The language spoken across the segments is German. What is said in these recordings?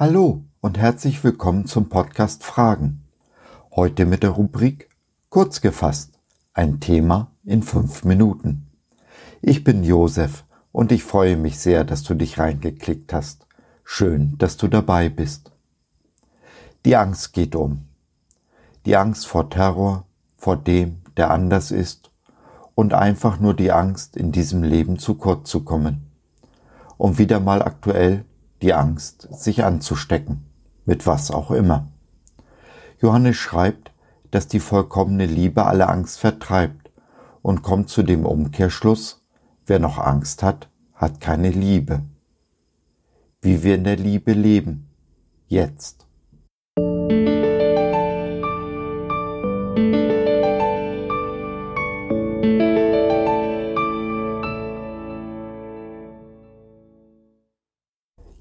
Hallo und herzlich willkommen zum Podcast Fragen. Heute mit der Rubrik Kurz gefasst. Ein Thema in fünf Minuten. Ich bin Josef und ich freue mich sehr, dass du dich reingeklickt hast. Schön, dass du dabei bist. Die Angst geht um. Die Angst vor Terror, vor dem, der anders ist und einfach nur die Angst, in diesem Leben zu kurz zu kommen. Und wieder mal aktuell die Angst, sich anzustecken, mit was auch immer. Johannes schreibt, dass die vollkommene Liebe alle Angst vertreibt und kommt zu dem Umkehrschluss, wer noch Angst hat, hat keine Liebe. Wie wir in der Liebe leben, jetzt.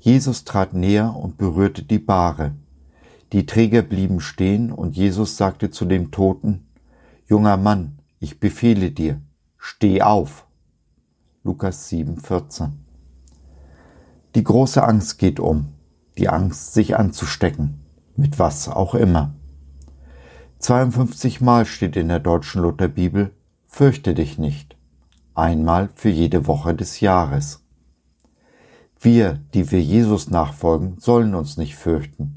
Jesus trat näher und berührte die Bahre. Die Träger blieben stehen und Jesus sagte zu dem Toten, Junger Mann, ich befehle dir, steh auf. Lukas 7,14 Die große Angst geht um, die Angst, sich anzustecken, mit was auch immer. 52 Mal steht in der deutschen Lutherbibel, fürchte dich nicht. Einmal für jede Woche des Jahres. Wir, die wir Jesus nachfolgen, sollen uns nicht fürchten,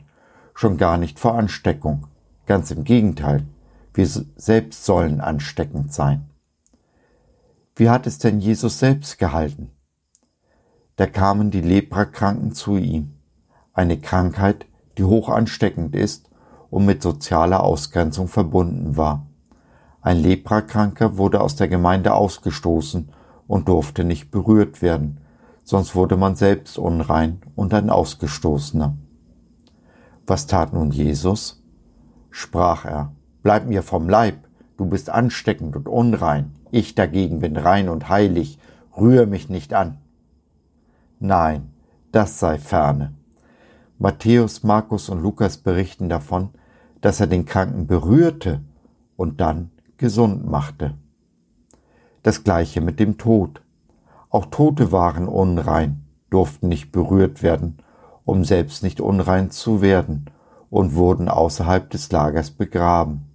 schon gar nicht vor Ansteckung. Ganz im Gegenteil, wir selbst sollen ansteckend sein. Wie hat es denn Jesus selbst gehalten? Da kamen die Leprakranken zu ihm, eine Krankheit, die hoch ansteckend ist und mit sozialer Ausgrenzung verbunden war. Ein Leprakranker wurde aus der Gemeinde ausgestoßen und durfte nicht berührt werden, sonst wurde man selbst unrein und ein Ausgestoßener. Was tat nun Jesus? Sprach er, Bleib mir vom Leib, du bist ansteckend und unrein, ich dagegen bin rein und heilig, rühr mich nicht an. Nein, das sei ferne. Matthäus, Markus und Lukas berichten davon, dass er den Kranken berührte und dann gesund machte. Das gleiche mit dem Tod. Auch Tote waren unrein, durften nicht berührt werden, um selbst nicht unrein zu werden, und wurden außerhalb des Lagers begraben.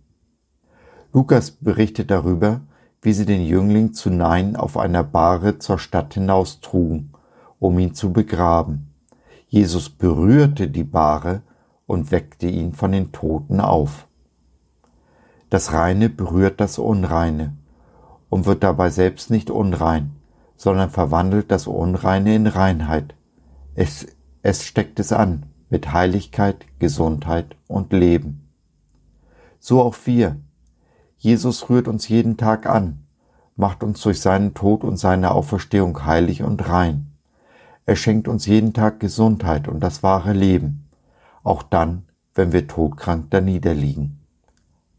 Lukas berichtet darüber, wie sie den Jüngling zu Nein auf einer Bahre zur Stadt hinaustrugen, um ihn zu begraben. Jesus berührte die Bahre und weckte ihn von den Toten auf. Das Reine berührt das Unreine und wird dabei selbst nicht unrein, sondern verwandelt das Unreine in Reinheit. Es, es steckt es an mit Heiligkeit, Gesundheit und Leben. So auch wir. Jesus rührt uns jeden Tag an, macht uns durch seinen Tod und seine Auferstehung heilig und rein. Er schenkt uns jeden Tag Gesundheit und das wahre Leben, auch dann, wenn wir todkrank daniederliegen.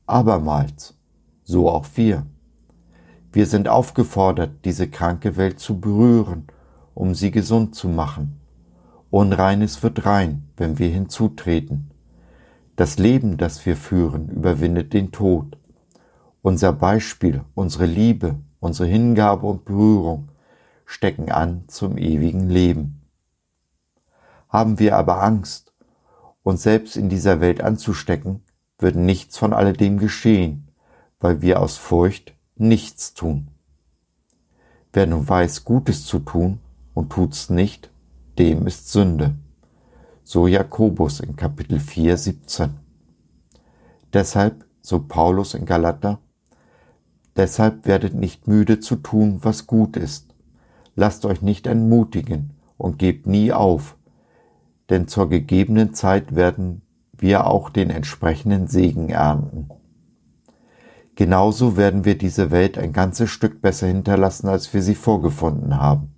Abermals, so auch wir. Wir sind aufgefordert, diese kranke Welt zu berühren, um sie gesund zu machen. Unreines wird rein, wenn wir hinzutreten. Das Leben, das wir führen, überwindet den Tod. Unser Beispiel, unsere Liebe, unsere Hingabe und Berührung stecken an zum ewigen Leben. Haben wir aber Angst, uns selbst in dieser Welt anzustecken, wird nichts von alledem geschehen, weil wir aus Furcht nichts tun. Wer nun weiß, Gutes zu tun und tut's nicht, dem ist Sünde. So Jakobus in Kapitel 4, 17. Deshalb, so Paulus in Galater, deshalb werdet nicht müde zu tun, was gut ist. Lasst euch nicht entmutigen und gebt nie auf, denn zur gegebenen Zeit werden wir auch den entsprechenden Segen ernten. Genauso werden wir diese Welt ein ganzes Stück besser hinterlassen, als wir sie vorgefunden haben.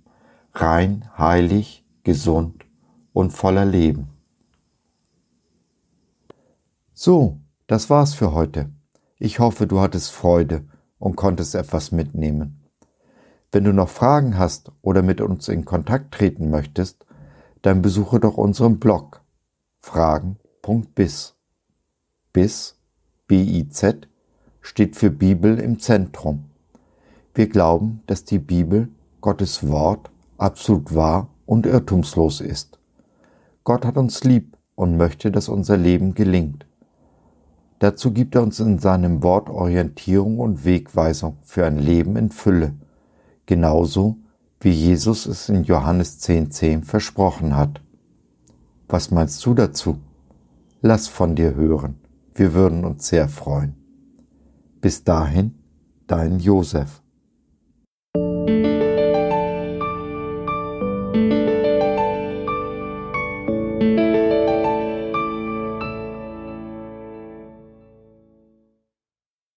Rein, heilig, gesund und voller Leben. So, das war's für heute. Ich hoffe, du hattest Freude und konntest etwas mitnehmen. Wenn du noch Fragen hast oder mit uns in Kontakt treten möchtest, dann besuche doch unseren Blog fragen.biz. Biz, B-I-Z, steht für Bibel im Zentrum. Wir glauben, dass die Bibel, Gottes Wort, absolut wahr und irrtumslos ist. Gott hat uns lieb und möchte, dass unser Leben gelingt. Dazu gibt er uns in seinem Wort Orientierung und Wegweisung für ein Leben in Fülle, genauso wie Jesus es in Johannes 10.10 10 versprochen hat. Was meinst du dazu? Lass von dir hören. Wir würden uns sehr freuen. Bis dahin, dein Josef.